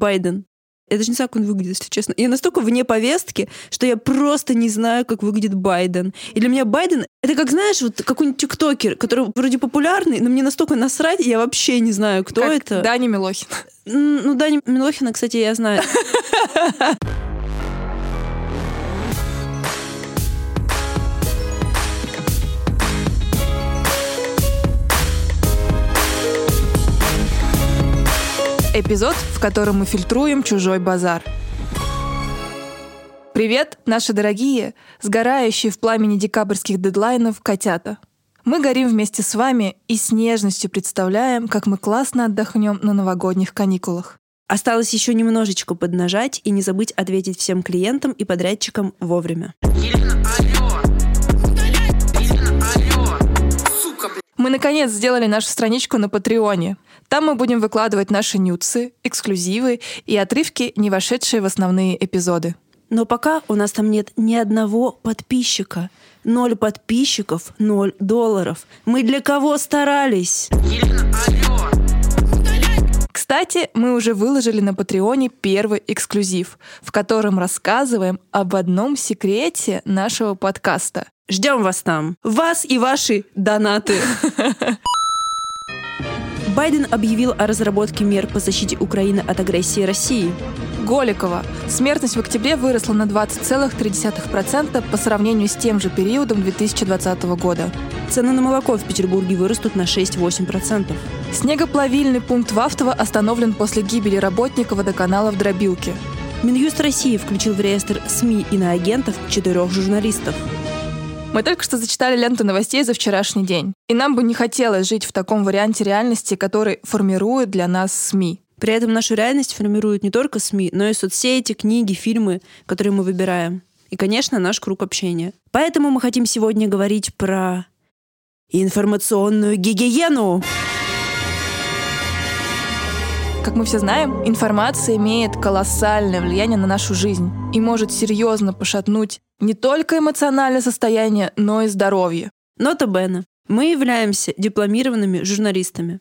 Байден. Я даже не знаю, как он выглядит, если честно. Я настолько вне повестки, что я просто не знаю, как выглядит Байден. И для меня Байден — это как, знаешь, вот какой-нибудь тиктокер, который вроде популярный, но мне настолько насрать, я вообще не знаю, кто как это. Дани Милохин. Ну, Дани Милохина, кстати, я знаю. Эпизод, в котором мы фильтруем чужой базар. Привет, наши дорогие, сгорающие в пламени декабрьских дедлайнов котята. Мы горим вместе с вами и с нежностью представляем, как мы классно отдохнем на новогодних каникулах. Осталось еще немножечко поднажать и не забыть ответить всем клиентам и подрядчикам вовремя. Мы наконец сделали нашу страничку на Патреоне. Там мы будем выкладывать наши нюцы, эксклюзивы и отрывки, не вошедшие в основные эпизоды. Но пока у нас там нет ни одного подписчика. Ноль подписчиков, ноль долларов. Мы для кого старались? Кстати, мы уже выложили на Патреоне первый эксклюзив, в котором рассказываем об одном секрете нашего подкаста. Ждем вас там. Вас и ваши донаты. Байден объявил о разработке мер по защите Украины от агрессии России. Голикова. Смертность в октябре выросла на 20,3% по сравнению с тем же периодом 2020 года. Цены на молоко в Петербурге вырастут на 6-8%. Снегоплавильный пункт Вахтово остановлен после гибели работника водоканала в Дробилке. Минюст России включил в реестр СМИ и на агентов четырех журналистов. Мы только что зачитали ленту новостей за вчерашний день. И нам бы не хотелось жить в таком варианте реальности, который формирует для нас СМИ. При этом нашу реальность формируют не только СМИ, но и соцсети, книги, фильмы, которые мы выбираем. И, конечно, наш круг общения. Поэтому мы хотим сегодня говорить про информационную гигиену. Как мы все знаем, информация имеет колоссальное влияние на нашу жизнь и может серьезно пошатнуть не только эмоциональное состояние, но и здоровье. Нота Бена. Мы являемся дипломированными журналистами.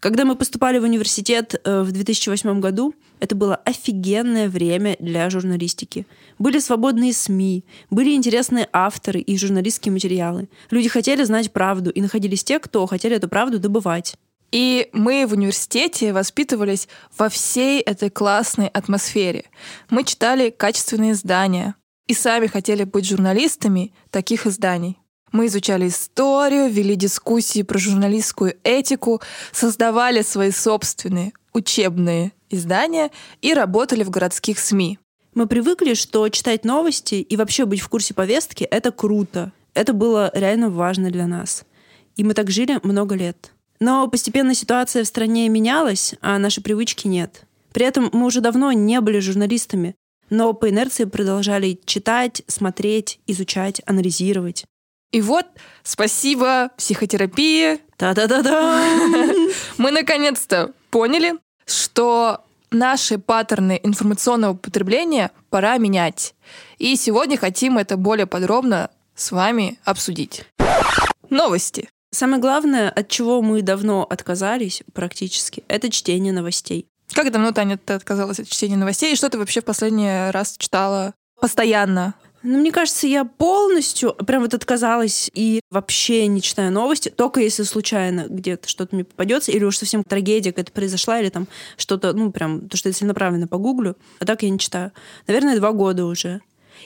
Когда мы поступали в университет э, в 2008 году, это было офигенное время для журналистики. Были свободные СМИ, были интересные авторы и журналистские материалы. Люди хотели знать правду, и находились те, кто хотели эту правду добывать. И мы в университете воспитывались во всей этой классной атмосфере. Мы читали качественные издания и сами хотели быть журналистами таких изданий. Мы изучали историю, вели дискуссии про журналистскую этику, создавали свои собственные учебные издания и работали в городских СМИ. Мы привыкли, что читать новости и вообще быть в курсе повестки — это круто. Это было реально важно для нас. И мы так жили много лет. Но постепенно ситуация в стране менялась, а наши привычки нет. При этом мы уже давно не были журналистами, но по инерции продолжали читать, смотреть, изучать, анализировать. И вот, спасибо психотерапии. Та-да-да-да! Мы наконец-то поняли, что наши паттерны информационного потребления пора менять. И сегодня хотим это более подробно с вами обсудить. Новости. Самое главное, от чего мы давно отказались практически, это чтение новостей. Как давно, Таня, ты отказалась от чтения новостей? И что ты вообще в последний раз читала постоянно? Ну, мне кажется, я полностью прям вот отказалась и вообще не читаю новости, только если случайно где-то что-то мне попадется, или уж совсем трагедия какая-то произошла, или там что-то, ну, прям, то, что я целенаправленно погуглю, а так я не читаю. Наверное, два года уже.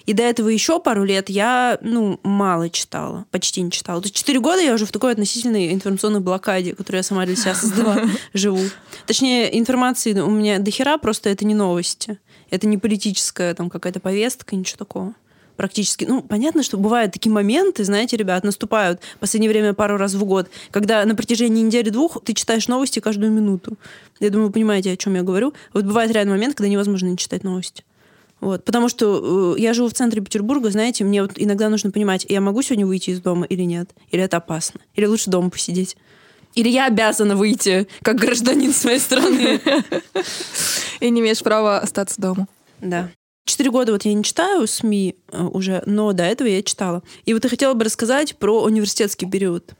И до этого еще пару лет я, ну, мало читала, почти не читала. То есть четыре года я уже в такой относительной информационной блокаде, которую я сама для себя создала, живу. Точнее, информации у меня дохера, просто это не новости. Это не политическая там какая-то повестка, ничего такого практически. Ну, понятно, что бывают такие моменты, знаете, ребят, наступают в последнее время пару раз в год, когда на протяжении недели-двух ты читаешь новости каждую минуту. Я думаю, вы понимаете, о чем я говорю. Вот бывает реальный момент, когда невозможно не читать новости. Вот. Потому что э, я живу в центре Петербурга, знаете, мне вот иногда нужно понимать, я могу сегодня выйти из дома или нет, или это опасно, или лучше дома посидеть. Или я обязана выйти, как гражданин своей страны. И не имеешь права остаться дома. Да. Четыре года вот я не читаю СМИ э, уже, но до этого я читала. И вот я хотела бы рассказать про университетский период.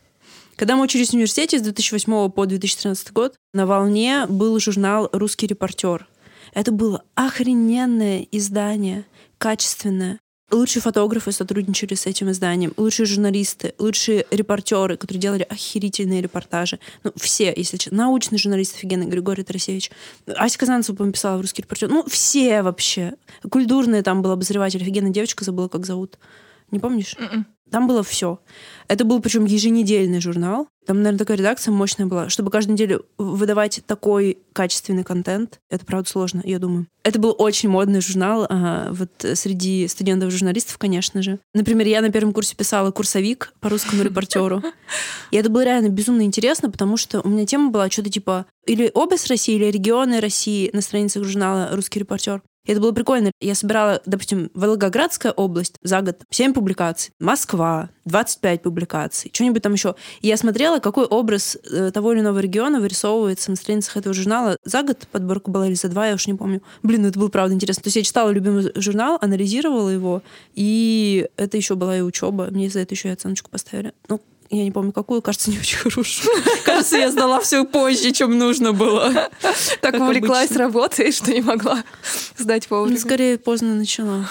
Когда мы учились в университете с 2008 по 2013 год, на волне был журнал «Русский репортер». Это было охрененное издание, качественное. Лучшие фотографы сотрудничали с этим изданием, лучшие журналисты, лучшие репортеры, которые делали охерительные репортажи. Ну, все, если честно. Научный журналист офигенный, Григорий Тарасевич. Ася Казанцева, по писала в «Русский репортер». Ну, все вообще. Культурные там был обозреватель, офигенная девочка, забыла, как зовут. Не помнишь? М-м. Там было все. Это был причем еженедельный журнал. Там, наверное, такая редакция мощная была, чтобы каждую неделю выдавать такой качественный контент. Это, правда, сложно, я думаю. Это был очень модный журнал ага, вот среди студентов-журналистов, конечно же. Например, я на первом курсе писала курсовик по русскому репортеру. И это было реально безумно интересно, потому что у меня тема была что-то типа или область России, или регионы России на страницах журнала «Русский репортер». И это было прикольно. Я собирала, допустим, Волгоградская область за год 7 публикаций, Москва 25 публикаций, что-нибудь там еще. И я смотрела, какой образ э, того или иного региона вырисовывается на страницах этого журнала. За год подборка была или за два, я уж не помню. Блин, ну это было правда интересно. То есть я читала любимый журнал, анализировала его, и это еще была и учеба. Мне за это еще и оценочку поставили. Ну, я не помню какую, кажется, не очень хорошую. Кажется, я сдала все позже, чем нужно было. Так увлеклась работой, что не могла сдать вовремя. Ну, скорее, поздно начала.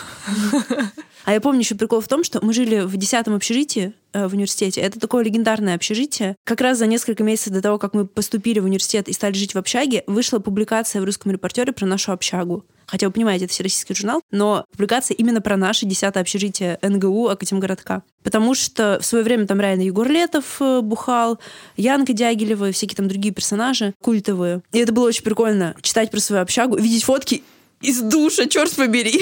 А я помню еще прикол в том, что мы жили в десятом общежитии э, в университете. Это такое легендарное общежитие. Как раз за несколько месяцев до того, как мы поступили в университет и стали жить в общаге, вышла публикация в русском репортере про нашу общагу. Хотя вы понимаете, это всероссийский журнал, но публикация именно про наше десятое общежитие НГУ Академгородка. Потому что в свое время там реально Егор Летов э, бухал, Янка Дягилева и всякие там другие персонажи культовые. И это было очень прикольно читать про свою общагу, видеть фотки из душа, черт побери,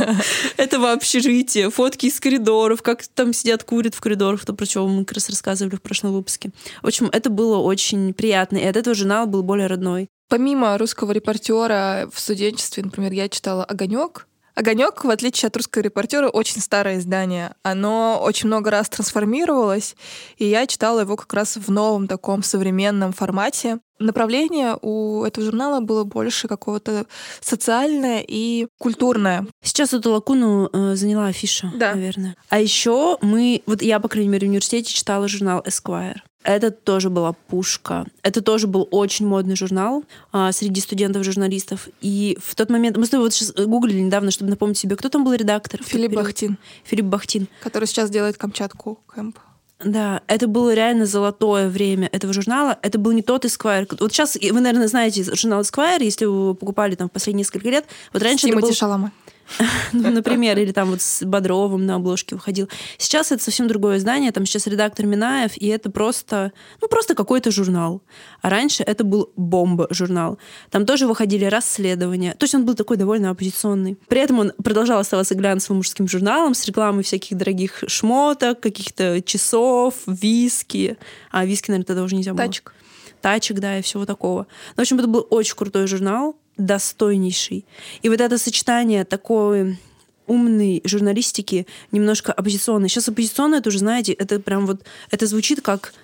этого общежития, фотки из коридоров, как там сидят, курят в коридорах, то, про что мы как раз рассказывали в прошлом выпуске. В общем, это было очень приятно, и от этого журнал был более родной. Помимо русского репортера в студенчестве, например, я читала Огонек. Огонек, в отличие от русского репортера, очень старое издание. Оно очень много раз трансформировалось, и я читала его как раз в новом таком современном формате. Направление у этого журнала было больше какого-то социальное и культурное. Сейчас эту лакуну э, заняла афиша, Да. наверное. А еще мы, вот я, по крайней мере, в университете читала журнал Esquire. Это тоже была пушка. Это тоже был очень модный журнал а, среди студентов-журналистов. И в тот момент... Мы с тобой вот сейчас гуглили недавно, чтобы напомнить себе, кто там был редактор. Филипп? Бахтин, Филипп Бахтин. который сейчас делает Камчатку Кэмп. Да, это было реально золотое время этого журнала. Это был не тот Esquire. Вот сейчас вы, наверное, знаете журнал Esquire, если вы покупали там в последние несколько лет. Вот раньше это Тимати был Шалама. ну, например, или там вот с Бодровым на обложке выходил. Сейчас это совсем другое издание, там сейчас редактор Минаев, и это просто, ну, просто какой-то журнал. А раньше это был бомба-журнал. Там тоже выходили расследования. То есть он был такой довольно оппозиционный. При этом он продолжал оставаться глянцевым мужским журналом с рекламой всяких дорогих шмоток, каких-то часов, виски. А виски, наверное, тогда уже нельзя было. Тачек. Тачек, да, и всего такого. Ну, в общем, это был очень крутой журнал, достойнейший. И вот это сочетание такой умной журналистики, немножко оппозиционной. Сейчас оппозиционная, это уже знаете, это прям вот, это звучит как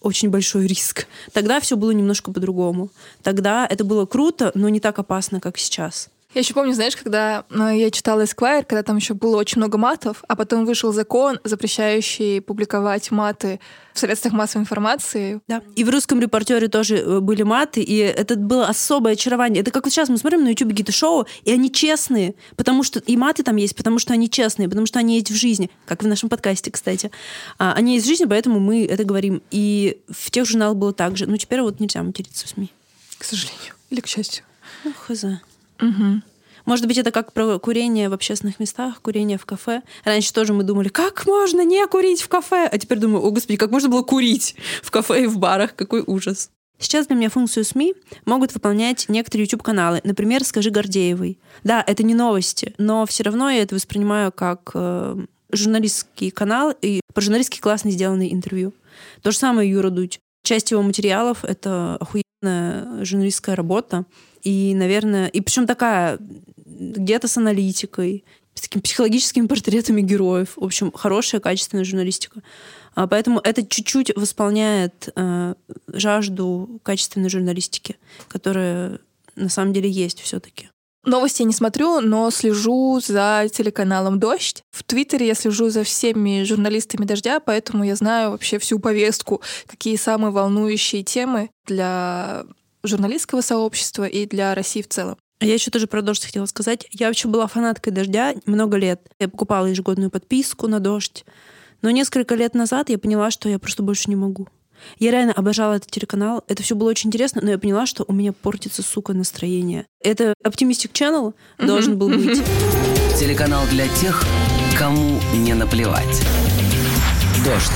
очень большой риск. Тогда все было немножко по-другому. Тогда это было круто, но не так опасно, как сейчас. Я еще помню, знаешь, когда э, я читала Esquire, когда там еще было очень много матов, а потом вышел закон, запрещающий публиковать маты в средствах массовой информации. Да. И в русском репортере тоже э, были маты, и это было особое очарование. Это как вот сейчас мы смотрим на YouTube какие-то шоу, и они честные, потому что и маты там есть, потому что они честные, потому что они есть в жизни, как в нашем подкасте, кстати. А, они есть в жизни, поэтому мы это говорим. И в тех журналах было так же. Ну, теперь вот нельзя материться в СМИ. К сожалению. Или к счастью. Ну, хз. Мгм. Может быть, это как про курение в общественных местах, курение в кафе. Раньше тоже мы думали, как можно не курить в кафе? А теперь думаю, о господи, как можно было курить в кафе и в барах? Какой ужас. Сейчас для меня функцию СМИ могут выполнять некоторые YouTube-каналы. Например, «Скажи Гордеевой». Да, это не новости, но все равно я это воспринимаю как э, журналистский канал и про журналистски классно сделанные интервью. То же самое Юра Дудь. Часть его материалов — это охуенная журналистская работа. И, наверное, и причем такая где-то с аналитикой, с такими психологическими портретами героев. В общем, хорошая, качественная журналистика. А, Поэтому это чуть-чуть восполняет э, жажду качественной журналистики, которая на самом деле есть все-таки. Новости я не смотрю, но слежу за телеканалом «Дождь». В Твиттере я слежу за всеми журналистами «Дождя», поэтому я знаю вообще всю повестку, какие самые волнующие темы для журналистского сообщества и для России в целом. Я еще тоже про дождь хотела сказать. Я вообще была фанаткой дождя много лет. Я покупала ежегодную подписку на дождь. Но несколько лет назад я поняла, что я просто больше не могу. Я реально обожала этот телеканал. Это все было очень интересно, но я поняла, что у меня портится, сука, настроение. Это Optimistic Channel должен был быть. Телеканал для тех, кому не наплевать. Дождь.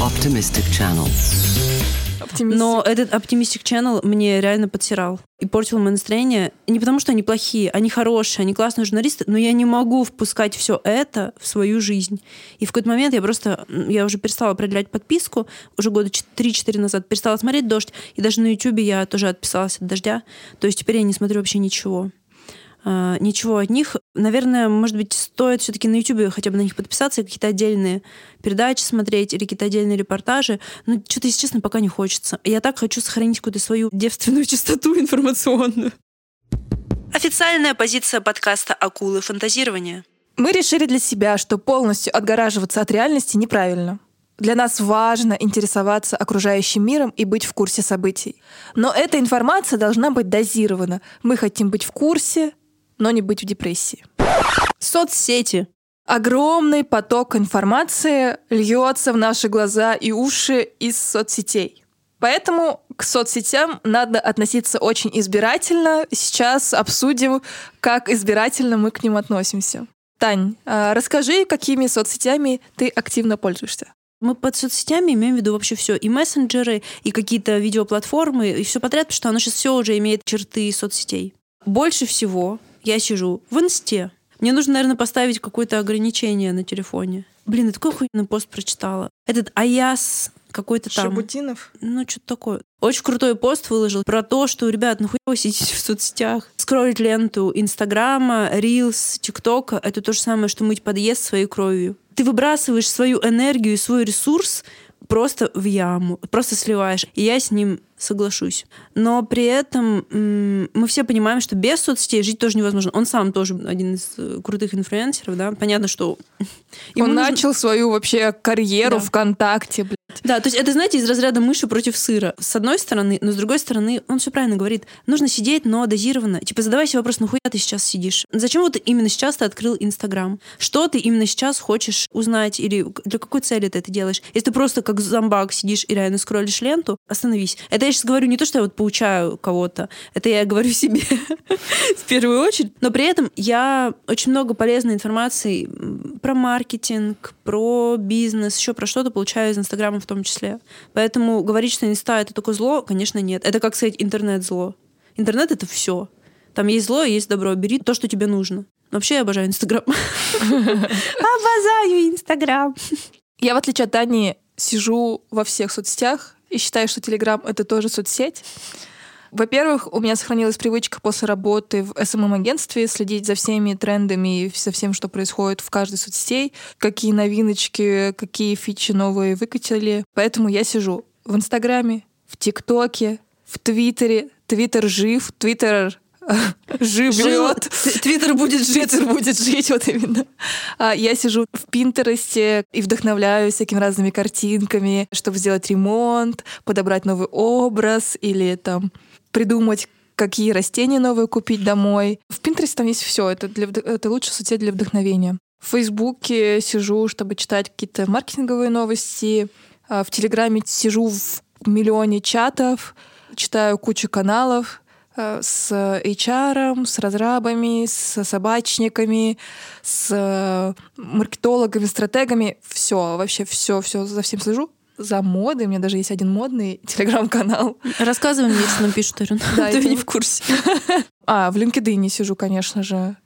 Optimistic Channel. Но этот Optimistic Channel мне реально подсирал и портил мое настроение. Не потому, что они плохие, они хорошие, они классные журналисты, но я не могу впускать все это в свою жизнь. И в какой-то момент я просто, я уже перестала продлять подписку, уже года 3-4 назад перестала смотреть «Дождь», и даже на YouTube я тоже отписалась от «Дождя». То есть теперь я не смотрю вообще ничего. А, ничего от них. Наверное, может быть, стоит все-таки на YouTube хотя бы на них подписаться и какие-то отдельные передачи смотреть или какие-то отдельные репортажи. Но что-то, если честно, пока не хочется. Я так хочу сохранить какую-то свою девственную чистоту информационную. Официальная позиция подкаста «Акулы фантазирования». Мы решили для себя, что полностью отгораживаться от реальности неправильно. Для нас важно интересоваться окружающим миром и быть в курсе событий. Но эта информация должна быть дозирована. Мы хотим быть в курсе, но не быть в депрессии. Соцсети. Огромный поток информации льется в наши глаза и уши из соцсетей. Поэтому к соцсетям надо относиться очень избирательно. Сейчас обсудим, как избирательно мы к ним относимся. Тань, а расскажи, какими соцсетями ты активно пользуешься? Мы под соцсетями имеем в виду вообще все. И мессенджеры, и какие-то видеоплатформы, и все подряд, потому что оно сейчас все уже имеет черты соцсетей. Больше всего я сижу в инсте. Мне нужно, наверное, поставить какое-то ограничение на телефоне. Блин, я такой хуйный пост прочитала. Этот Аяс какой-то там. Шабутинов? Ну, что-то такое. Очень крутой пост выложил про то, что, ребят, нахуя вы сидите в соцсетях? Скроллить ленту Инстаграма, Рилс, ТикТока — это то же самое, что мыть подъезд своей кровью. Ты выбрасываешь свою энергию, свой ресурс просто в яму, просто сливаешь. И я с ним соглашусь. Но при этом мы все понимаем, что без соцсетей жить тоже невозможно. Он сам тоже один из э, крутых инфлюенсеров, да. Понятно, что... Он нужно... начал свою вообще карьеру да. ВКонтакте. Да, то есть это, знаете, из разряда мыши против сыра. С одной стороны, но с другой стороны, он все правильно говорит. Нужно сидеть, но дозированно. Типа, задавай себе вопрос, нахуя ты сейчас сидишь? Зачем вот именно сейчас ты открыл Инстаграм? Что ты именно сейчас хочешь узнать? Или для какой цели ты это делаешь? Если ты просто как зомбак сидишь и реально скроллишь ленту, остановись. Это я сейчас говорю не то, что я вот поучаю кого-то, это я говорю себе в первую очередь, но при этом я очень много полезной информации про маркетинг, про бизнес, еще про что-то получаю из Инстаграма в том числе. Поэтому говорить, что инста — это только зло, конечно, нет. Это, как сказать, интернет-зло. Интернет — это все. Там есть зло, есть добро. Бери то, что тебе нужно. Вообще я обожаю Инстаграм. Обожаю Инстаграм. Я, в отличие от Тани, сижу во всех соцсетях и считаю, что Телеграм — это тоже соцсеть. Во-первых, у меня сохранилась привычка после работы в SMM-агентстве следить за всеми трендами и за всем, что происходит в каждой соцсетей, какие новиночки, какие фичи новые выкатили. Поэтому я сижу в Инстаграме, в ТикТоке, в Твиттере. Твиттер жив, Твиттер живет. Твиттер будет жить. Твиттер будет жить, вот именно. А я сижу в Пинтересте и вдохновляюсь всякими разными картинками, чтобы сделать ремонт, подобрать новый образ или там придумать какие растения новые купить домой. В Пинтересте там есть все. Это, для, это лучшая соцсеть для вдохновения. В Фейсбуке сижу, чтобы читать какие-то маркетинговые новости. А в Телеграме сижу в миллионе чатов, читаю кучу каналов. Э, с HR, с разрабами, с собачниками, с э, маркетологами, стратегами. Все, вообще все, все за всем слежу. За модой. У меня даже есть один модный телеграм-канал. Рассказывай мне, если нам пишут. Да, ты не в курсе. А, в LinkedIn сижу, конечно же.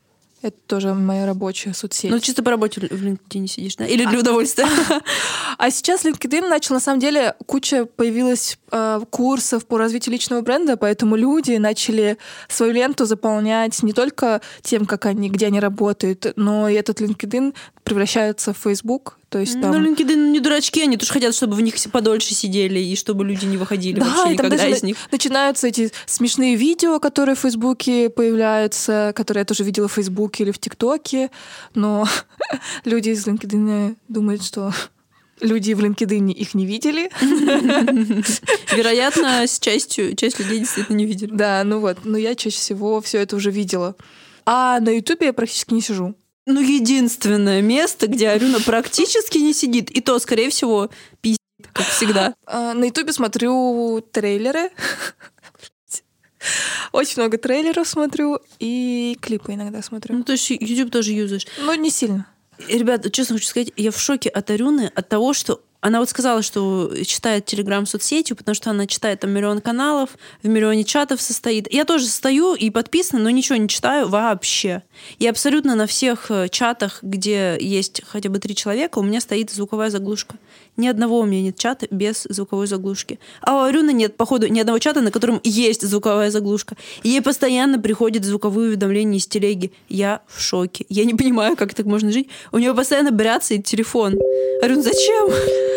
Это тоже моя рабочая соцсеть. Ну, чисто по работе в LinkedIn сидишь, да? Или для удовольствия? А сейчас LinkedIn начал, на самом деле, куча появилась э, курсов по развитию личного бренда, поэтому люди начали свою ленту заполнять не только тем, как они, где они работают, но и этот LinkedIn превращается в Facebook, то есть там... Ну, LinkedIn не дурачки, они тоже хотят, чтобы в них подольше сидели, и чтобы люди не выходили да, вообще никогда даже из них. начинаются эти смешные видео, которые в Фейсбуке появляются, которые я тоже видела в Фейсбуке или в ТикТоке, но люди из LinkedIn думают, что Люди в LinkedIn их не видели. Вероятно, с частью, часть людей действительно не видели. Да, ну вот, но я чаще всего все это уже видела. А на Ютубе я практически не сижу. Ну, единственное место, где Арюна практически не сидит. И то, скорее всего, пиздит, как всегда. А, на Ютубе смотрю трейлеры. Очень много трейлеров смотрю и клипы иногда смотрю. Ну, то есть YouTube тоже юзаешь. Но не сильно. Ребят, честно хочу сказать, я в шоке от Арюны, от того, что она вот сказала, что читает Телеграм соцсетью, потому что она читает там миллион каналов, в миллионе чатов состоит. Я тоже стою и подписана, но ничего не читаю вообще. И абсолютно на всех э, чатах, где есть хотя бы три человека, у меня стоит звуковая заглушка. Ни одного у меня нет чата без звуковой заглушки. А у Арюны нет, походу, ни одного чата, на котором есть звуковая заглушка. Ей постоянно приходят звуковые уведомления из телеги. Я в шоке. Я не понимаю, как так можно жить. У нее постоянно бряцает телефон. Арюн, зачем?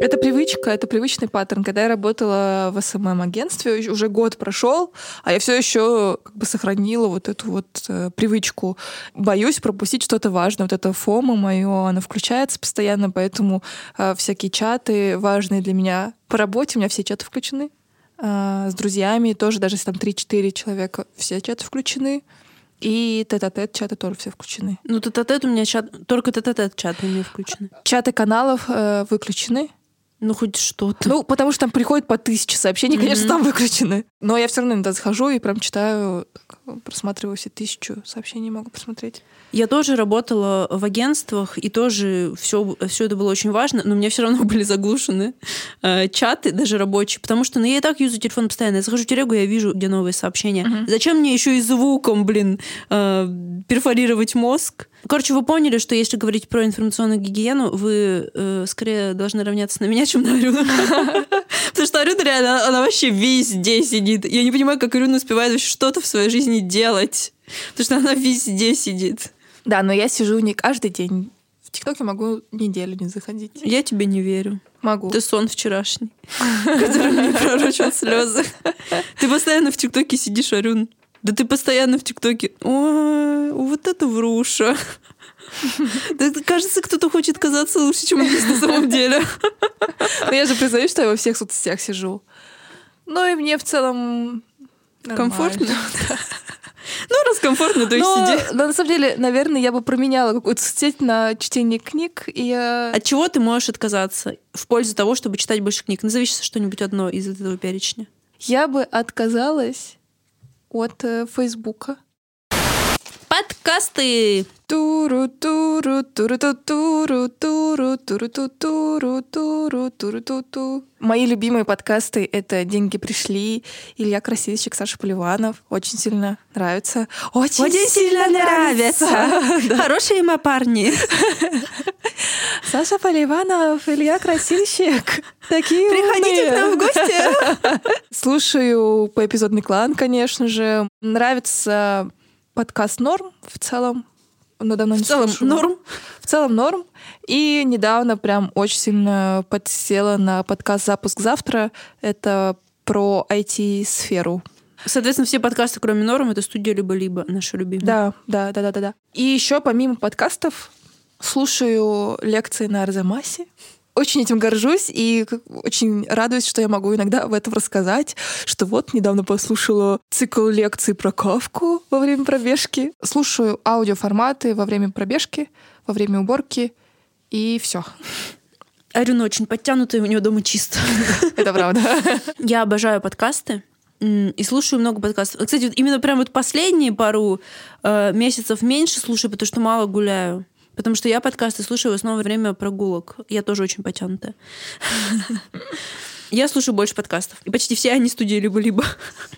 Это привычка, это привычный паттерн. Когда я работала в СММ-агентстве, уже год прошел, а я все еще как бы сохранила вот эту вот э, привычку. Боюсь пропустить что-то важное. Вот это фома мое, оно включается постоянно, поэтому э, всякие чаты важные для меня. По работе у меня все чаты включены. Э, с друзьями тоже, даже если там 3-4 человека, все чаты включены. И тет-а-тет чаты тоже все включены. Ну, тет-а-тет у меня чат, только тет-а-тет чаты у меня включены. Чаты каналов э, выключены. Ну, хоть что-то. Ну, потому что там приходит по тысяче сообщений, конечно, Мгм. там выключены. Но я все равно иногда захожу и прям читаю, так, просматриваю все тысячу сообщений, могу посмотреть. Я тоже работала в агентствах, и тоже все, все это было очень важно, но у меня все равно были заглушены э, чаты, даже рабочие, потому что ну, я и так юзаю телефон постоянно. Я захожу в телегу, я вижу, где новые сообщения. Мгм. Зачем мне еще и звуком, блин, э, перфорировать мозг? Короче, вы поняли, что если говорить про информационную гигиену, вы э, скорее должны равняться на меня, чем на Арюну. Потому что Арюна реально, она вообще везде сидит. Я не понимаю, как Арюна успевает вообще что-то в своей жизни делать. Потому что она везде сидит. Да, но я сижу не каждый день. В ТикТоке могу неделю не заходить. Я тебе не верю. Могу. Ты сон вчерашний, который мне пророчил слезы. Ты постоянно в ТикТоке сидишь, Арюн. Да ты постоянно в ТикТоке. Ой, вот это вруша. Кажется, кто-то хочет казаться лучше, чем он есть на самом деле. Но я же признаю, что я во всех соцсетях сижу. Ну и мне в целом. Комфортно? Ну, раз комфортно, то Но, сиди. но на самом деле, наверное, я бы променяла какую-то соцсеть на чтение книг. И. От чего ты можешь отказаться в пользу того, чтобы читать больше книг? Назови что-нибудь одно из этого перечня. я бы отказалась от э, Фейсбука. Подкасты! Туру туру туру ту туру туру туру ту туру туру туру ту ту Мои любимые подкасты — это «Деньги пришли», Илья Красильщик, Саша Поливанов. Очень сильно нравится. Очень, Очень сильно нравится. Хорошие мы парни. Саша Поливанов, Илья Красильщик. Такие Приходите умные. к нам в гости. Слушаю поэпизодный клан, конечно же. Нравится подкаст Норм в целом. Но давно В не целом слушала. норм. В целом норм. И недавно прям очень сильно подсела на подкаст «Запуск завтра». Это про IT-сферу. Соответственно, все подкасты, кроме норм, это студия либо-либо, наша любимая. Да, да, да, да, да, да. И еще помимо подкастов слушаю лекции на Арзамасе. Очень этим горжусь и очень радуюсь, что я могу иногда в этом рассказать, что вот недавно послушала цикл лекций про Кавку во время пробежки. Слушаю аудиоформаты во время пробежки, во время уборки, и все. Арюна очень подтянутая, у нее дома чисто. Это правда. Я обожаю подкасты и слушаю много подкастов. Кстати, вот именно прям вот последние пару э, месяцев меньше слушаю, потому что мало гуляю. Потому что я подкасты слушаю в основном во время прогулок. Я тоже очень потянутая. Я слушаю больше подкастов. И почти все они студии либо-либо.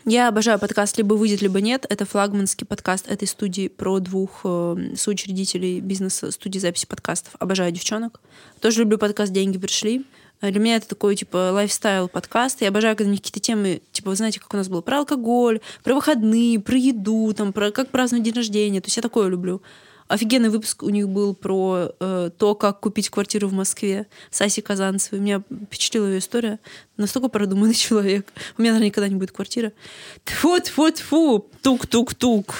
Я обожаю подкаст «Либо выйдет, либо нет». Это флагманский подкаст этой студии про двух э, соучредителей бизнеса студии записи подкастов. Обожаю девчонок. Тоже люблю подкаст «Деньги пришли». Э, Для меня это такой, типа, лайфстайл подкаст. Я обожаю, когда у них какие-то темы, типа, вы знаете, как у нас было, про алкоголь, про выходные, про еду, там, про как праздновать день рождения. То есть я такое люблю. Офигенный выпуск у них был про э, то, как купить квартиру в Москве с Асей Казанцевой. Меня впечатлила ее история. Настолько продуманный человек. У меня, наверное, никогда не будет квартира. Тьфу, тьфу, тьфу, тук-тук-тук.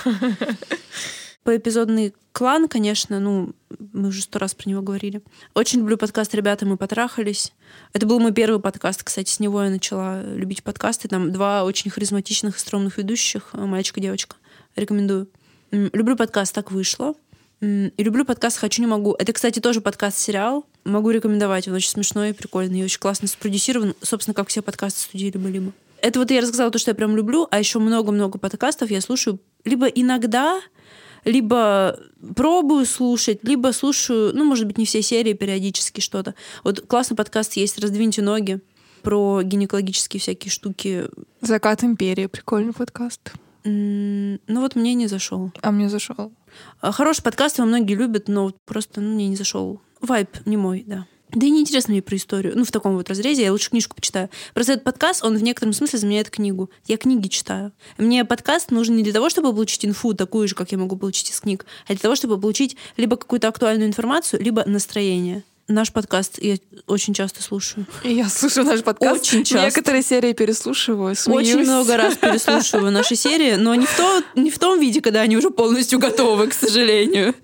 Поэпизодный клан, конечно, ну, мы уже сто раз про него говорили. Очень люблю подкаст «Ребята, мы потрахались». Это был мой первый подкаст, кстати, с него я начала любить подкасты. Там два очень харизматичных и стрёмных ведущих, мальчик и девочка. Рекомендую. Люблю подкаст «Так вышло». И люблю подкаст «Хочу, не могу». Это, кстати, тоже подкаст-сериал. Могу рекомендовать. Он очень смешной и прикольный. И очень классно спродюсирован. Собственно, как все подкасты студии либо-либо. Это вот я рассказала то, что я прям люблю, а еще много-много подкастов я слушаю либо иногда, либо пробую слушать, либо слушаю, ну, может быть, не все серии, периодически что-то. Вот классный подкаст есть «Раздвиньте ноги» про гинекологические всякие штуки. «Закат империи» — прикольный подкаст. Ну вот мне не зашел. А мне зашел. А, хороший подкаст, его многие любят, но просто ну, мне не зашел. Вайп не мой, да. Да и неинтересно мне про историю. Ну, в таком вот разрезе я лучше книжку почитаю. Просто этот подкаст, он в некотором смысле заменяет книгу. Я книги читаю. Мне подкаст нужен не для того, чтобы получить инфу, такую же, как я могу получить из книг, а для того, чтобы получить либо какую-то актуальную информацию, либо настроение. Наш подкаст я очень часто слушаю. Я слушаю наш подкаст. Очень часто. Некоторые серии переслушиваю, смеюсь. Очень много раз переслушиваю наши серии, но не в, то, не в том виде, когда они уже полностью готовы, к сожалению,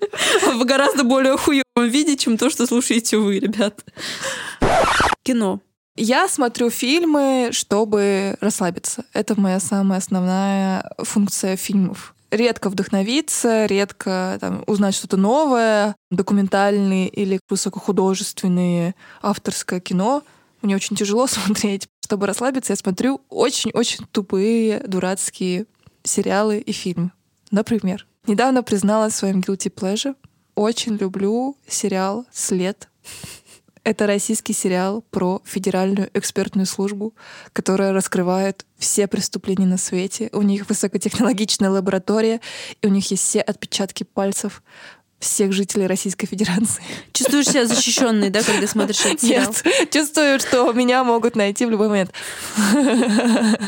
а в гораздо более хуевом виде, чем то, что слушаете вы, ребят. Кино. Я смотрю фильмы, чтобы расслабиться. Это моя самая основная функция фильмов редко вдохновиться, редко там, узнать что-то новое, документальные или высокохудожественные авторское кино. Мне очень тяжело смотреть. Чтобы расслабиться, я смотрю очень-очень тупые, дурацкие сериалы и фильмы. Например, недавно призналась в своем guilty pleasure. Очень люблю сериал «След». Это российский сериал про федеральную экспертную службу, которая раскрывает все преступления на свете. У них высокотехнологичная лаборатория, и у них есть все отпечатки пальцев всех жителей Российской Федерации. Чувствуешь себя защищенной, да, когда смотришь этот сериал? Нет, чувствую, что меня могут найти в любой момент.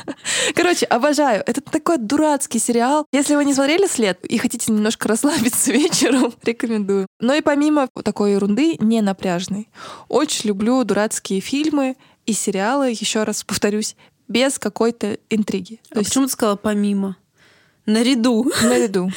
Короче, обожаю. Это такой дурацкий сериал. Если вы не смотрели «След» и хотите немножко расслабиться вечером, рекомендую. Но и помимо такой ерунды, не напряжной. Очень люблю дурацкие фильмы и сериалы, еще раз повторюсь, без какой-то интриги. А есть... почему ты сказала «помимо»? Наряду. Наряду.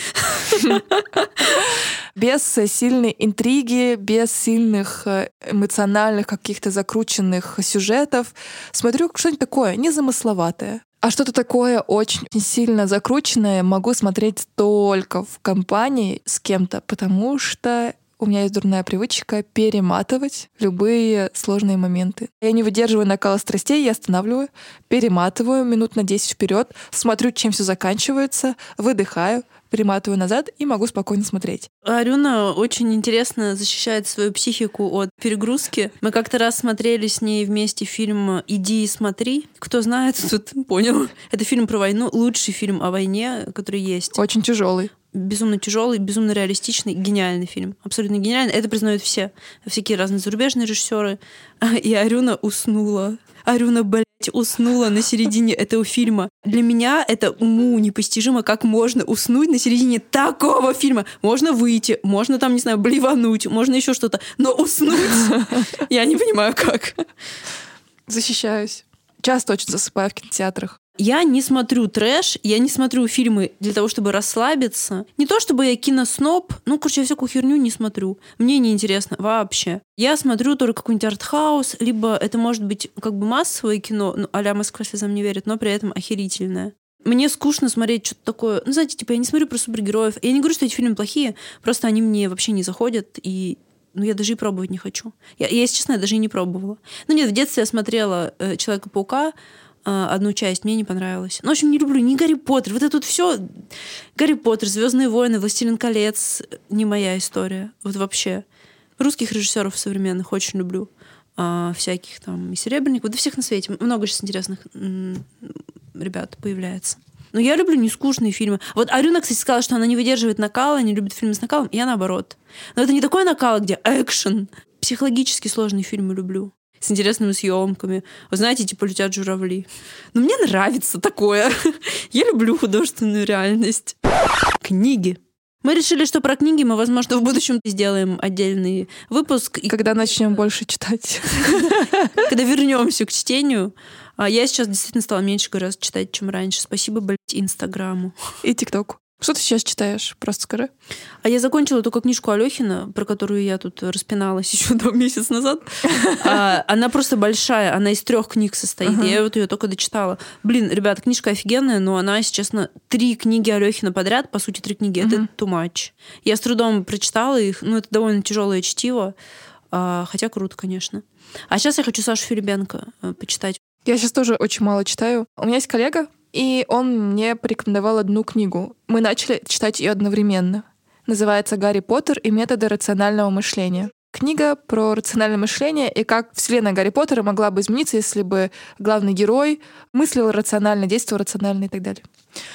Без сильной интриги, без сильных э, эмоциональных каких-то закрученных сюжетов. Смотрю что-нибудь такое незамысловатое. А что-то такое очень сильно закрученное могу смотреть только в компании с кем-то, потому что у меня есть дурная привычка перематывать любые сложные моменты. Я не выдерживаю накала страстей, я останавливаю, перематываю минут на 10 вперед, смотрю, чем все заканчивается, выдыхаю, перематываю назад и могу спокойно смотреть. Арюна очень интересно защищает свою психику от перегрузки. Мы как-то раз смотрели с ней вместе фильм «Иди и смотри». Кто знает, тут понял. Это фильм про войну, лучший фильм о войне, который есть. Очень тяжелый безумно тяжелый, безумно реалистичный, гениальный фильм. Абсолютно гениальный. Это признают все. Всякие разные зарубежные режиссеры. И Арюна уснула. Арюна, блядь, уснула на середине этого фильма. Для меня это уму непостижимо, как можно уснуть на середине такого фильма. Можно выйти, можно там, не знаю, блевануть, можно еще что-то, но уснуть я не понимаю, как. Защищаюсь. Часто очень засыпаю в кинотеатрах. Я не смотрю трэш, я не смотрю фильмы для того, чтобы расслабиться. Не то, чтобы я киносноб, ну, короче, я всякую херню не смотрю. Мне не интересно вообще. Я смотрю только какой-нибудь артхаус, либо это может быть как бы массовое кино, ну, а-ля Москва слезам не верит, но при этом охерительное. Мне скучно смотреть что-то такое. Ну, знаете, типа, я не смотрю про супергероев. Я не говорю, что эти фильмы плохие, просто они мне вообще не заходят, и ну, я даже и пробовать не хочу. Я, я если честно, я даже и не пробовала. Ну, нет, в детстве я смотрела э, Человека-паука, одну часть, мне не понравилось. Ну, в общем, не люблю ни Гарри Поттер. Вот это вот все. Гарри Поттер, Звездные войны, Властелин колец не моя история. Вот вообще. Русских режиссеров современных очень люблю. А, всяких там и Серебренников, да всех на свете. Много сейчас интересных ребят появляется. Но я люблю нескучные фильмы. Вот Арюна, кстати, сказала, что она не выдерживает накала, не любит фильмы с накалом. Я наоборот. Но это не такой накал, где экшен. Психологически сложные фильмы люблю с интересными съемками. Вы знаете, типа летят журавли. Но мне нравится такое. Я люблю художественную реальность. Книги. Мы решили, что про книги мы, возможно, в будущем сделаем отдельный выпуск. И когда начнем больше читать. Когда вернемся к чтению. А я сейчас действительно стала меньше раз читать, чем раньше. Спасибо, блядь, Инстаграму. И ТикТоку. Что ты сейчас читаешь? Просто скажи. А я закончила только книжку Алехина, про которую я тут распиналась еще два месяца назад. А, она просто большая, она из трех книг состоит. Я вот ее только дочитала. Блин, ребят, книжка офигенная, но она, если честно, три книги Алехина подряд, по сути, три книги, это too much. Я с трудом прочитала их, ну, это довольно тяжелое чтиво, а, хотя круто, конечно. А сейчас я хочу Сашу Филипенко э, почитать. Я сейчас тоже очень мало читаю. У меня есть коллега, и он мне порекомендовал одну книгу. Мы начали читать ее одновременно. Называется «Гарри Поттер и методы рационального мышления». Книга про рациональное мышление и как вселенная Гарри Поттера могла бы измениться, если бы главный герой мыслил рационально, действовал рационально и так далее.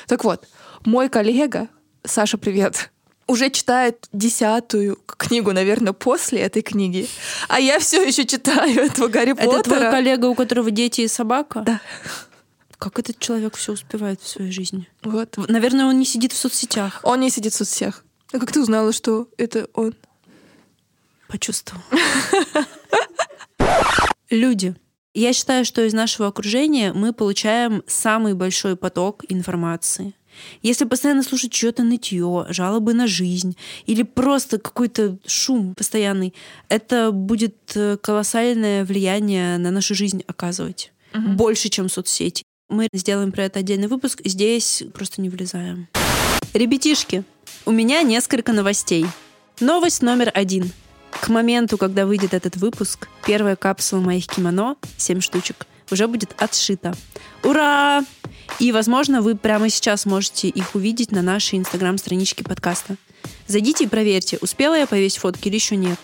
Так вот, мой коллега, Саша, привет, уже читает десятую книгу, наверное, после этой книги. А я все еще читаю этого Гарри Поттера. Это твой коллега, у которого дети и собака? Да. Как этот человек все успевает в своей жизни? Вот. Наверное, он не сидит в соцсетях. Он не сидит в соцсетях. А как ты узнала, что это он? Почувствовал. Люди. Я считаю, что из нашего окружения мы получаем самый большой поток информации. Если постоянно слушать чье-то нытье, жалобы на жизнь или просто какой-то шум постоянный, это будет э, колоссальное влияние на нашу жизнь оказывать. Больше, чем соцсети. Мы сделаем про это отдельный выпуск. Здесь просто не влезаем. Ребятишки, у меня несколько новостей. Новость номер один. К моменту, когда выйдет этот выпуск, первая капсула моих кимоно, 7 штучек, уже будет отшита. Ура! И, возможно, вы прямо сейчас можете их увидеть на нашей инстаграм-страничке подкаста. Зайдите и проверьте, успела я повесить фотки или еще нет.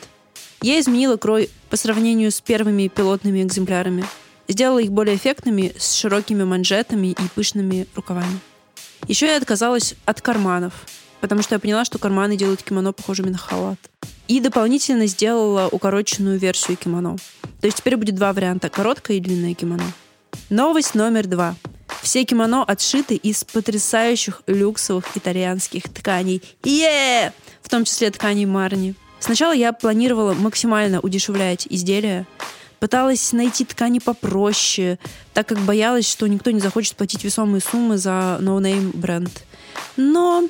Я изменила крой по сравнению с первыми пилотными экземплярами. Сделала их более эффектными, с широкими манжетами и пышными рукавами. Еще я отказалась от карманов, потому что я поняла, что карманы делают кимоно похожими на халат. И дополнительно сделала укороченную версию кимоно. То есть теперь будет два варианта – короткое и длинное кимоно. Новость номер два. Все кимоно отшиты из потрясающих люксовых итальянских тканей. е В том числе тканей Marni. Сначала я планировала максимально удешевлять изделия, пыталась найти ткани попроще, так как боялась, что никто не захочет платить весомые суммы за no name бренд. Но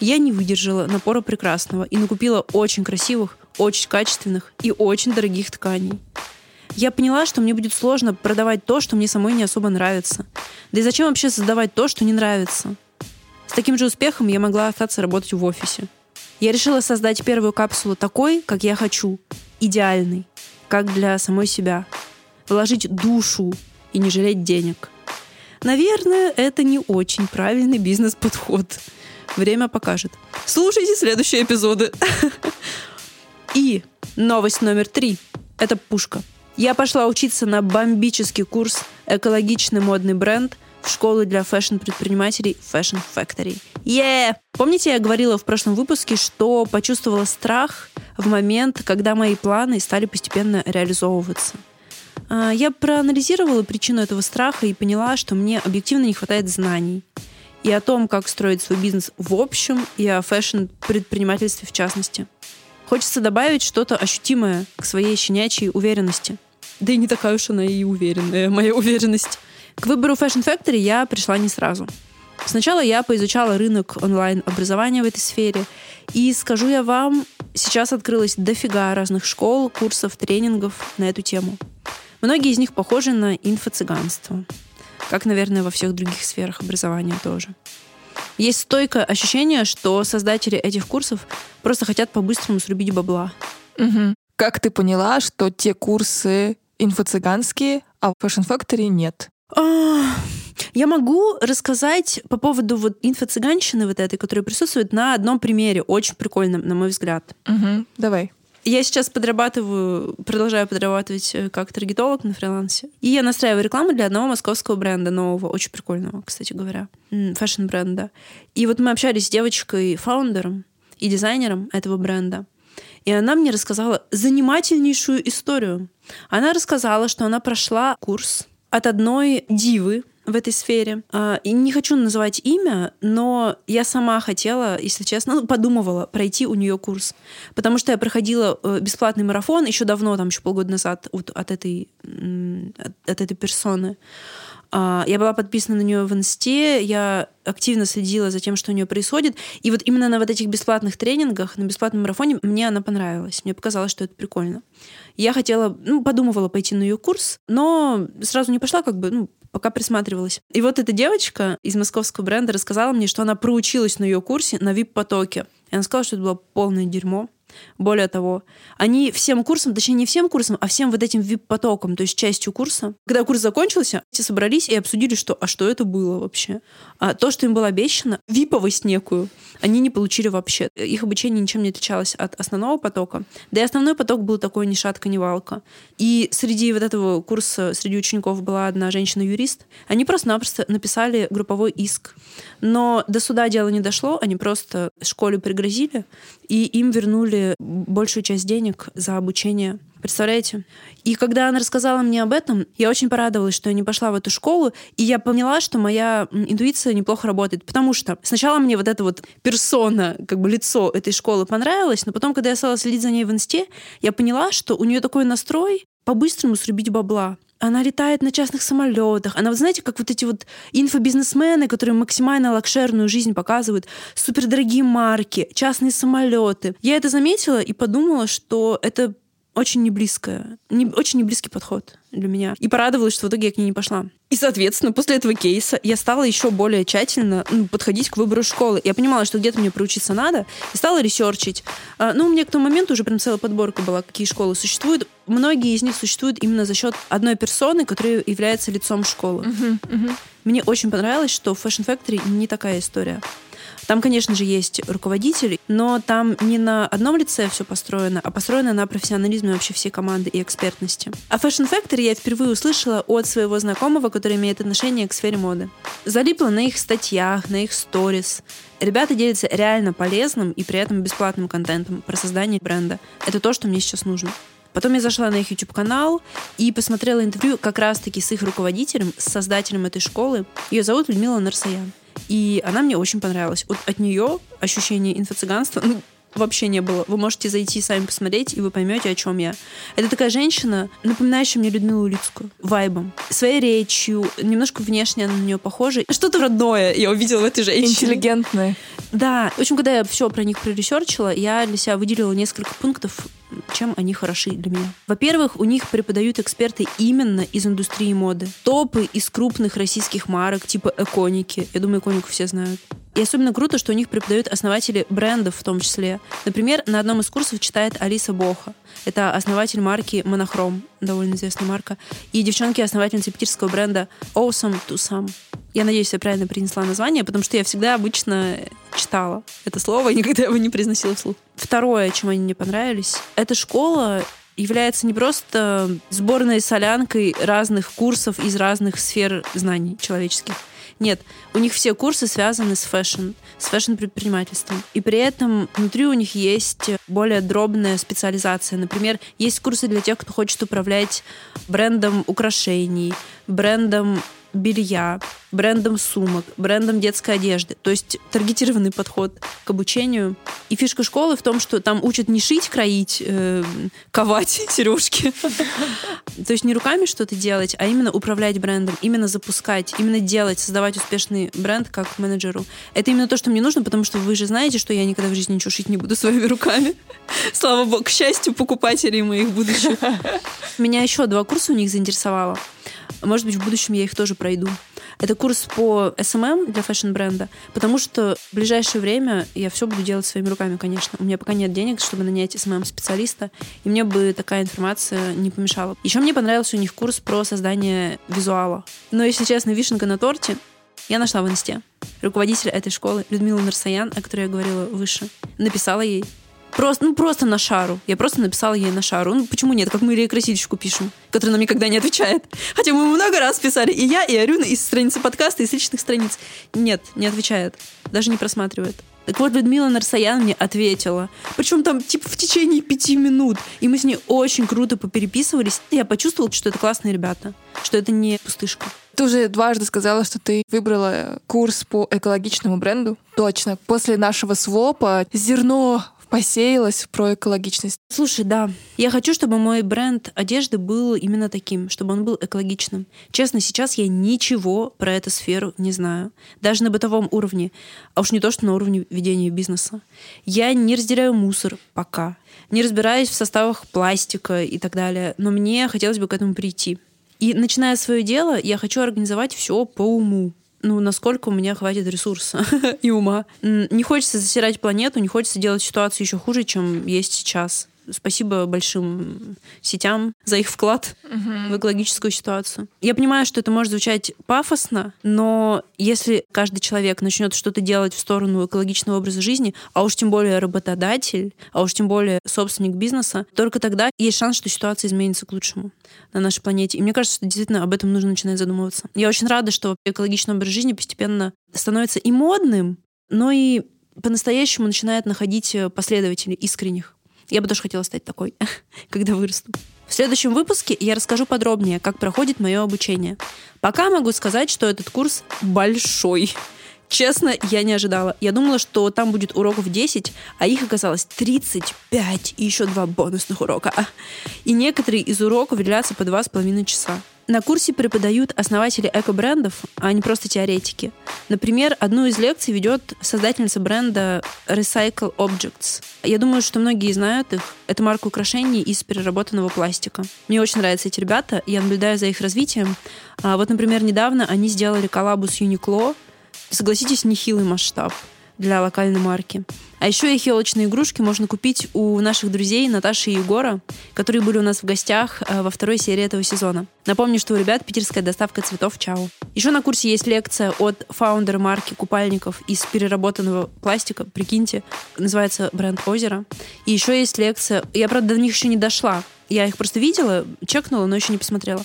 я не выдержала напора прекрасного и накупила очень красивых, очень качественных и очень дорогих тканей. Я поняла, что мне будет сложно продавать то, что мне самой не особо нравится. Да и зачем вообще создавать то, что не нравится? С таким же успехом я могла остаться работать в офисе. Я решила создать первую капсулу такой, как я хочу. Идеальной. Как для самой себя. Вложить душу и не жалеть денег. Наверное, это не очень правильный бизнес-подход. Время покажет. Слушайте следующие эпизоды. И новость номер три. Это пушка. Я пошла учиться на бомбический курс «Экологичный модный бренд» в школу для фэшн-предпринимателей Fashion Factory. Yeah! Помните, я говорила в прошлом выпуске, что почувствовала страх в момент, когда мои планы стали постепенно реализовываться. А, Я проанализировала причину этого страха и поняла, что мне объективно не хватает знаний. И о том, как строить свой бизнес в общем, и о фэшн-предпринимательстве в частности. Хочется добавить что-то ощутимое к своей щенячьей уверенности. Да и не такая уж она и уверенная, моя уверенность. К выбору Fashion Factory я пришла не сразу. Сначала я поизучала рынок онлайн-образования в этой сфере, и скажу я вам, сейчас открылось дофига разных школ, курсов, тренингов на эту тему. Многие из них похожи на инфо-цыганство, как, наверное, во всех других сферах образования тоже. Есть стойкое ощущение, что создатели этих курсов просто хотят по-быстрому срубить бабла. Мгм. Как ты поняла, что те курсы инфо-цыганские, а в Fashion Factory нет? А, Я могу рассказать по поводу вот инфо-цыганщины вот этой, которая присутствует на одном примере, очень прикольном, на мой взгляд. Мгм. Давай. Я сейчас подрабатываю, продолжаю подрабатывать э, как таргетолог на фрилансе. И я настраиваю рекламу для одного московского бренда, нового, очень прикольного, кстати говоря, фэшн-бренда. И вот мы общались с девочкой-фаундером и дизайнером этого бренда. И она мне рассказала занимательнейшую историю. Она рассказала, что она прошла курс от одной дивы в этой сфере. А, И не хочу называть имя, но я сама хотела, если честно, ну, подумывала пройти у нее курс. Потому что я проходила э, бесплатный марафон еще давно, там еще полгода назад, вот от этой, от этой персоны. А, я была подписана на нее в инсте, я активно следила за тем, что у нее происходит. И вот именно на вот этих бесплатных тренингах, на бесплатном марафоне мне она понравилась. Мне показалось, что это прикольно. Я хотела, ну, подумывала пойти на ее курс, но сразу не пошла, как бы, ну, пока присматривалась. И вот эта девочка из московского бренда рассказала мне, что она проучилась на ее курсе на VIP-потоке. И она сказала, что это было полное дерьмо. Более того, они всем курсом, точнее не всем курсом, а всем вот этим VIP-потоком, то есть частью курса, когда курс закончился, все собрались и обсудили, что, а что это было вообще? А то, что им было обещано, виповость некую, они не получили вообще. Их обучение ничем не отличалось от основного потока. Да и основной поток был такой ни шатка, ни валка. И среди вот этого курса, среди учеников была одна женщина-юрист. Они просто-напросто написали групповой иск. Но до суда дело не дошло, они просто школе пригрозили, и им вернули большую часть денег за обучение. Представляете? И когда она рассказала мне об этом, я очень порадовалась, что я не пошла в эту школу, и я поняла, что моя интуиция неплохо работает, потому что сначала мне вот эта вот персона, как бы лицо этой школы понравилось, но потом, когда я стала следить за ней в инсте, я поняла, что у нее такой настрой по-быстрому срубить бабла она летает на частных самолетах. Она, вот знаете, как вот эти вот инфобизнесмены, которые максимально лакшерную жизнь показывают, супердорогие марки, частные самолеты. Я это заметила и подумала, что это очень неблизкая, не, очень неблизкий подход для меня. И порадовалась, что в итоге я к ней не пошла. И, соответственно, после этого кейса я стала еще более тщательно ну, подходить к выбору школы. Я понимала, что где-то мне проучиться надо, и стала ресерчить. А, ну, у меня к тому моменту уже прям целая подборка была, какие школы существуют. Многие из них существуют именно за счет одной персоны, которая является лицом школы. Uh-huh, uh-huh. Мне очень понравилось, что в Fashion Factory не такая история. Там, конечно же, есть руководитель, но там не на одном лице все построено, а построено на профессионализме вообще всей команды и экспертности. А Fashion Factory я впервые услышала от своего знакомого, который имеет отношение к сфере моды. Залипла на их статьях, на их сторис. Ребята делятся реально полезным и при этом бесплатным контентом про создание бренда. Это то, что мне сейчас нужно. Потом я зашла на их YouTube-канал и посмотрела интервью как раз-таки с их руководителем, с создателем этой школы. Ее зовут Людмила Нарсаян. И она мне очень понравилась. Вот от нее ощущение инфо-цыганства ну, вообще не было. Вы можете зайти сами посмотреть, и вы поймете, о чем я. Это такая женщина, напоминающая мне Людмилу Улицкую, вайбом, своей речью, немножко внешне на нее похожа. Что-то родное я увидела в этой женщине. Интеллигентное. Да. В общем, когда я все про них проресерчила, я для себя выделила несколько пунктов, чем они хороши для меня. Во-первых, у них преподают эксперты именно из индустрии моды. Топы из крупных российских марок, типа Эконики. Я думаю, Эконику все знают. И особенно круто, что у них преподают основатели брендов в том числе. Например, на одном из курсов читает Алиса Боха. Это основатель марки Монохром, довольно известная марка. И девчонки основательницы питерского бренда Awesome to Some. Я надеюсь, я правильно произнесла название, потому что я всегда обычно читала это слово и никогда его не произносила вслух. Второе, чем они мне понравились, эта школа является не просто сборной солянкой разных курсов из разных сфер знаний человеческих. Нет, у них все курсы связаны с фэшн, с фэшн-предпринимательством. И при этом внутри у них есть более дробная специализация. Например, есть курсы для тех, кто хочет управлять брендом украшений, брендом белья, брендом сумок, брендом детской одежды. То есть таргетированный подход к обучению. И фишка школы в том, что там учат не шить, кроить, э, ковать сережки. То есть не руками что-то делать, а именно управлять брендом, именно запускать, именно делать, создавать успешный бренд как менеджеру. Это именно то, что мне нужно, потому что вы же знаете, что я никогда в жизни ничего шить не буду своими руками. Слава богу, к счастью, покупателей моих будущих. Меня еще два курса у них заинтересовало. Может быть, в будущем я их тоже пройду. Это курс по SMM для фэшн-бренда, потому что в ближайшее время я все буду делать своими руками, конечно. У меня пока нет денег, чтобы нанять SMM-специалиста, и мне бы такая информация не помешала. Еще мне понравился у них курс про создание визуала. Но, если честно, вишенка на торте я нашла в инсте. Руководитель этой школы, Людмила Норсоян, о которой я говорила выше, написала ей Просто, ну, просто на шару. Я просто написала ей на шару. Ну, почему нет? Как мы Илье Красильщику пишем, который нам никогда не отвечает. Хотя мы много раз писали. И я, и Арюна из страницы подкаста, из личных страниц. Нет, не отвечает. Даже не просматривает. Так вот, Людмила Нарсаян мне ответила. Причем там, типа, в течение пяти минут. И мы с ней очень круто попереписывались. Я почувствовала, что это классные ребята. Что это не пустышка. Ты уже дважды сказала, что ты выбрала курс по экологичному бренду. Точно. После нашего свопа зерно посеялась про экологичность. Слушай, да. Я хочу, чтобы мой бренд одежды был именно таким, чтобы он был экологичным. Честно, сейчас я ничего про эту сферу не знаю. Даже на бытовом уровне. А уж не то, что на уровне ведения бизнеса. Я не разделяю мусор пока. Не разбираюсь в составах пластика и так далее. Но мне хотелось бы к этому прийти. И начиная свое дело, я хочу организовать все по уму ну, насколько у меня хватит ресурса и ума. Не хочется засирать планету, не хочется делать ситуацию еще хуже, чем есть сейчас. Спасибо большим сетям за их вклад uh-huh. в экологическую ситуацию. Я понимаю, что это может звучать пафосно, но если каждый человек начнет что-то делать в сторону экологичного образа жизни, а уж тем более работодатель, а уж тем более собственник бизнеса, только тогда есть шанс, что ситуация изменится к лучшему на нашей планете. И мне кажется, что действительно об этом нужно начинать задумываться. Я очень рада, что экологичный образ жизни постепенно становится и модным, но и по-настоящему начинает находить последователей искренних. Я бы тоже хотела стать такой, когда вырасту. В следующем выпуске я расскажу подробнее, как проходит мое обучение. Пока могу сказать, что этот курс большой. Честно, я не ожидала. Я думала, что там будет уроков 10, а их оказалось 35 и еще два бонусных урока. И некоторые из уроков длятся по два с половиной часа. На курсе преподают основатели эко-брендов, а не просто теоретики. Например, одну из лекций ведет создательница бренда Recycle Objects. Я думаю, что многие знают их. Это марка украшений из переработанного пластика. Мне очень нравятся эти ребята, я наблюдаю за их развитием. А вот, например, недавно они сделали коллабу с Uniqlo. Согласитесь, нехилый масштаб для локальной марки. А еще и елочные игрушки можно купить у наших друзей Наташи и Егора, которые были у нас в гостях э, во второй серии этого сезона. Напомню, что у ребят питерская доставка цветов Чао. Еще на курсе есть лекция от фаундера марки купальников из переработанного пластика, прикиньте, называется бренд «Озеро». И еще есть лекция, я, правда, до них еще не дошла, я их просто видела, чекнула, но еще не посмотрела.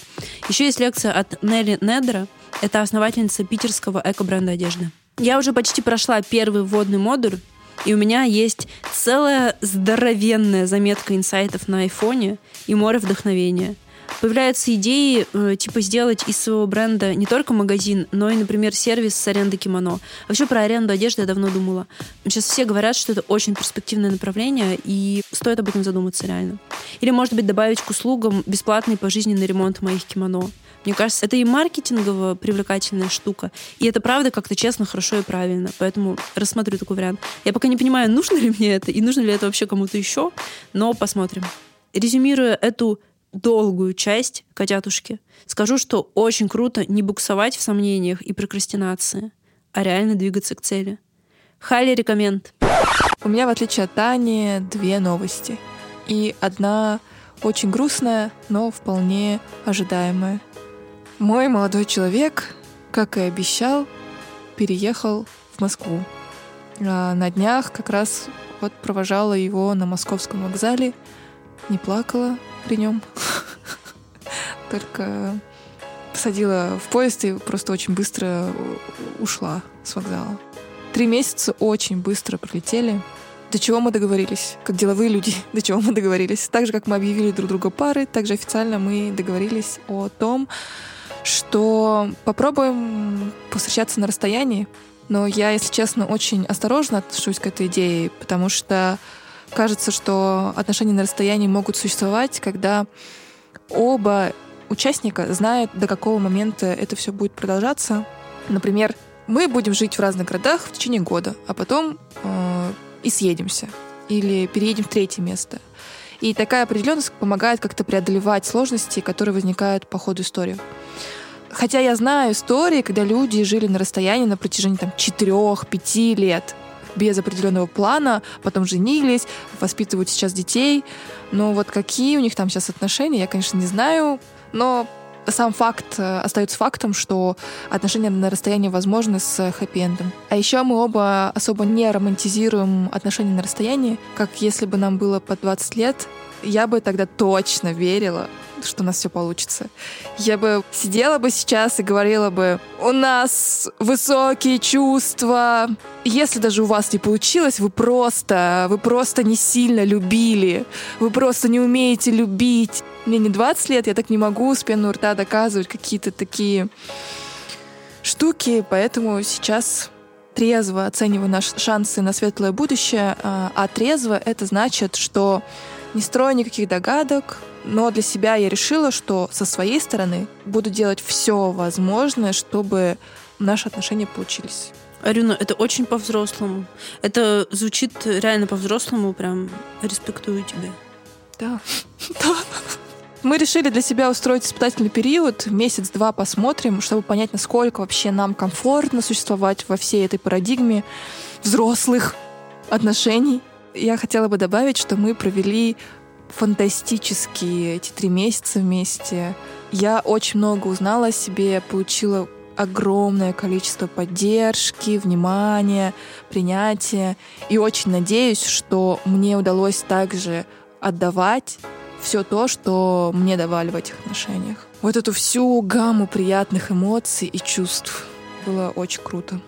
Еще есть лекция от Нелли Недера, это основательница питерского эко-бренда одежды. Я уже почти прошла первый вводный модуль, и у меня есть целая здоровенная заметка инсайтов на айфоне и море вдохновения. Появляются идеи, э, типа сделать из своего бренда не только магазин, но и, например, сервис с аренды кимоно. Вообще про аренду одежды я давно думала. Сейчас все говорят, что это очень перспективное направление, и стоит об этом задуматься реально. Или, может быть, добавить к услугам бесплатный пожизненный ремонт моих кимоно. Мне кажется, это и маркетингово привлекательная штука. И это правда как-то честно, хорошо и правильно. Поэтому рассмотрю такой вариант. Я пока не понимаю, нужно ли мне это и нужно ли это вообще кому-то еще, но посмотрим. Резюмируя эту долгую часть котятушки, скажу, что очень круто не буксовать в сомнениях и прокрастинации, а реально двигаться к цели. Хайли рекоменд. У меня, в отличие от Тани, две новости. И одна очень грустная, но вполне ожидаемая. Мой молодой человек, как и обещал, переехал в Москву. А на днях как раз вот провожала его на московском вокзале, не плакала при нем, только посадила в поезд и просто очень быстро ушла с вокзала. Три месяца очень быстро пролетели. До чего мы договорились, как деловые люди, до чего мы договорились. Так же, как мы объявили друг друга пары, также официально мы договорились о том, что попробуем повстречаться на расстоянии. Но я, если честно, очень осторожно отношусь к этой идее, потому что кажется, что отношения на расстоянии могут существовать, когда оба участника знают, до какого момента это все будет продолжаться. Например, мы будем жить в разных городах в течение года, а потом э, и съедемся или переедем в третье место. И такая определенность помогает как-то преодолевать сложности, которые возникают по ходу истории. Хотя я знаю истории, когда люди жили на расстоянии на протяжении там 4-5 лет без определенного плана, потом женились, воспитывают сейчас детей. Но вот какие у них там сейчас отношения, я, конечно, не знаю. Но сам факт э, остается фактом, что отношения на расстоянии возможны с хэппи-эндом. А еще мы оба особо не романтизируем отношения на расстоянии, как если бы нам было по 20 лет, я бы тогда точно верила, что у нас все получится. Я бы сидела бы сейчас и говорила бы, у нас высокие чувства. Если даже у вас не получилось, вы просто, вы просто не сильно любили. Вы просто не умеете любить. Мне не 20 лет, я так не могу с пены рта доказывать какие-то такие штуки, поэтому сейчас трезво оцениваю наши шансы на светлое будущее, а, а трезво это значит, что не строю никаких догадок, но для себя я решила, что со своей стороны буду делать все возможное, чтобы наши отношения получились. Арюна, это очень по-взрослому. Это звучит реально по-взрослому, прям респектую тебя. Да. да. Мы решили для себя устроить испытательный период, месяц-два посмотрим, чтобы понять, насколько вообще нам комфортно существовать во всей этой парадигме взрослых отношений. Я хотела бы добавить, что мы провели фантастические эти три месяца вместе. Я очень много узнала о себе, получила огромное количество поддержки, внимания, принятия. И очень надеюсь, что мне удалось также отдавать все то, что мне давали в этих отношениях. Вот эту всю гамму приятных эмоций и чувств. Было очень круто.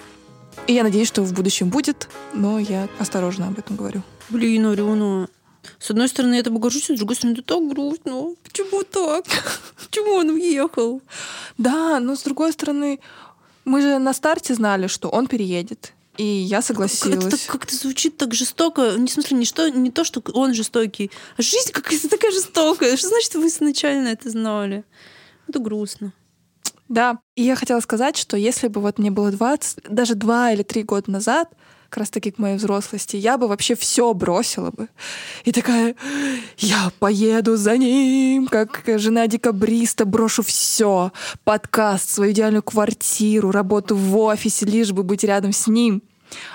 И я надеюсь, что в будущем будет, но я осторожно об этом говорю. Блин, Арюна, с одной стороны, я тобой горжусь, а с другой стороны, это так грустно. Почему так? Почему он уехал? Да, но с другой стороны, мы же на старте знали, что он переедет. И я согласилась. Это как-то звучит так жестоко. Не в смысле, не, что, не то, что он жестокий, а жизнь какая-то такая жестокая. Что значит, вы изначально это знали? Это грустно. Да. И я хотела сказать, что если бы вот мне было 20, даже 2 или 3 года назад, как раз таки к моей взрослости, я бы вообще все бросила бы. И такая, я поеду за ним, как жена декабриста, брошу все. Подкаст, свою идеальную квартиру, работу в офисе, лишь бы быть рядом с ним.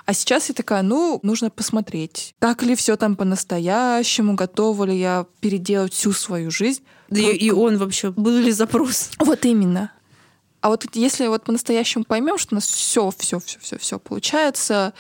А сейчас я такая, ну, нужно посмотреть, так ли все там по-настоящему, готова ли я переделать всю свою жизнь. Да и, и он вообще, был ли запрос? Вот именно. А вот если вот по-настоящему поймем, что у нас все, все, все, все, все получается,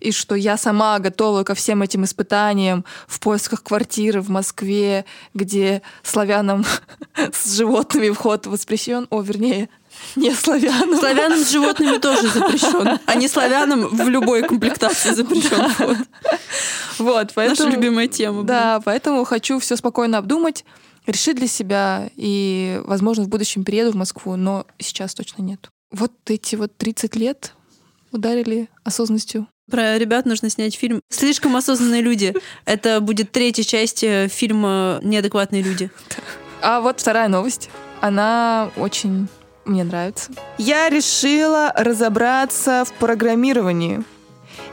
и что я сама готова ко всем этим испытаниям в поисках квартиры в Москве, где славянам с животными вход воспрещен, о, вернее, не славянам. Славянам с животными тоже запрещен, а не славянам в любой комплектации запрещен вход. Вот, поэтому... Наша любимая тема. Да, поэтому хочу все спокойно обдумать, решить для себя и, возможно, в будущем перееду в Москву, но сейчас точно нет. Вот эти вот 30 лет ударили осознанностью. Про ребят нужно снять фильм «Слишком осознанные люди». Это будет третья часть э, фильма «Неадекватные люди». А вот вторая новость. Она очень мне нравится. Я решила разобраться в программировании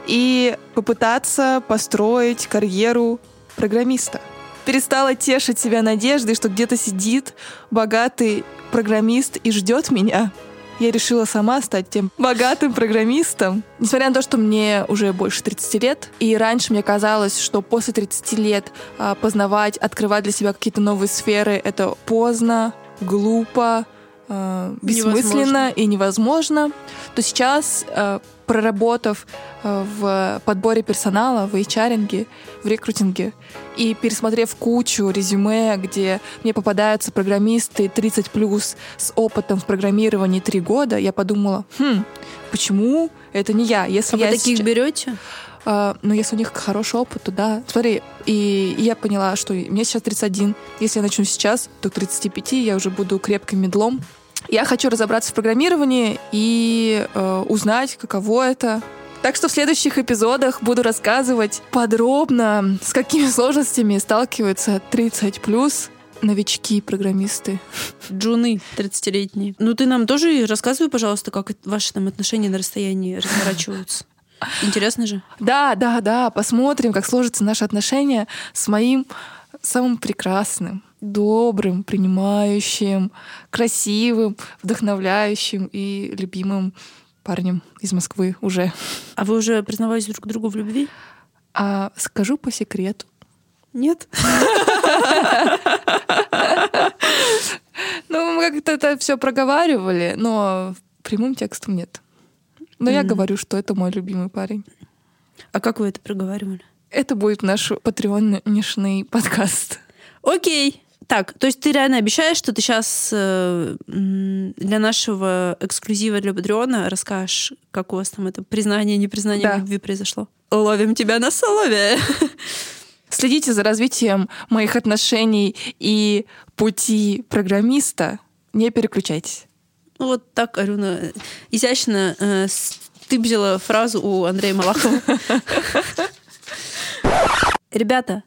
и попытаться построить карьеру программиста перестала тешить себя надеждой, что где-то сидит богатый программист и ждет меня. Я решила сама стать тем богатым программистом. Несмотря на то, что мне уже больше 30 лет, и раньше мне казалось, что после 30 лет а, познавать, открывать для себя какие-то новые сферы — это поздно, глупо, э, бессмысленно невозможно. и невозможно, то сейчас, э, проработав э, в подборе персонала, в HR, в рекрутинге, и пересмотрев кучу резюме, где мне попадаются программисты 30 плюс с опытом в программировании 3 года, я подумала, хм, почему это не я? Если а я вы таких сейчас... берете? Uh, но если у них хороший опыт, то да. Смотри, и, и я поняла, что мне сейчас 31. Если я начну сейчас, то к 35 я уже буду крепким медлом. Я хочу разобраться в программировании и э, узнать, каково это. Так что в следующих эпизодах буду рассказывать подробно, с какими сложностями сталкиваются 30 плюс новички-программисты. Джуны 30-летние. Ну ты нам тоже рассказывай, пожалуйста, как ваши там отношения на расстоянии разворачиваются. Интересно же? Да, да, да. Посмотрим, как сложатся наши отношения с моим самым прекрасным, добрым, принимающим, красивым, вдохновляющим и любимым парнем из Москвы уже. А вы уже признавались друг другу в любви? А скажу по секрету. Нет? Ну, мы как-то это все проговаривали, но прямым текстом нет. Но я говорю, что это мой любимый парень. А как вы это проговаривали? Это будет наш патреоннишный подкаст. Окей. Так, то есть ты реально обещаешь, что ты сейчас э, для нашего эксклюзива для Патреона расскажешь, как у вас там это признание, непризнание да. в любви произошло? Ловим тебя на слове. Следите за развитием моих отношений и пути программиста. Не переключайтесь. Вот так, Арюна, изящно, э, с отштыбзила фразу у Андрея Малахова. Ребята,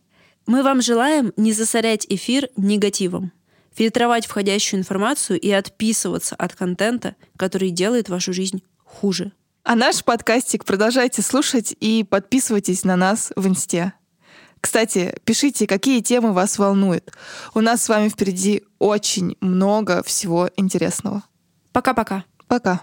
мы вам желаем не засорять эфир негативом, фильтровать входящую информацию и отписываться от контента, который делает вашу жизнь хуже. А наш подкастик продолжайте слушать и подписывайтесь на нас в инсте. Кстати, пишите, какие темы вас волнуют. У нас с вами впереди очень много всего интересного. Пока-пока. Пока.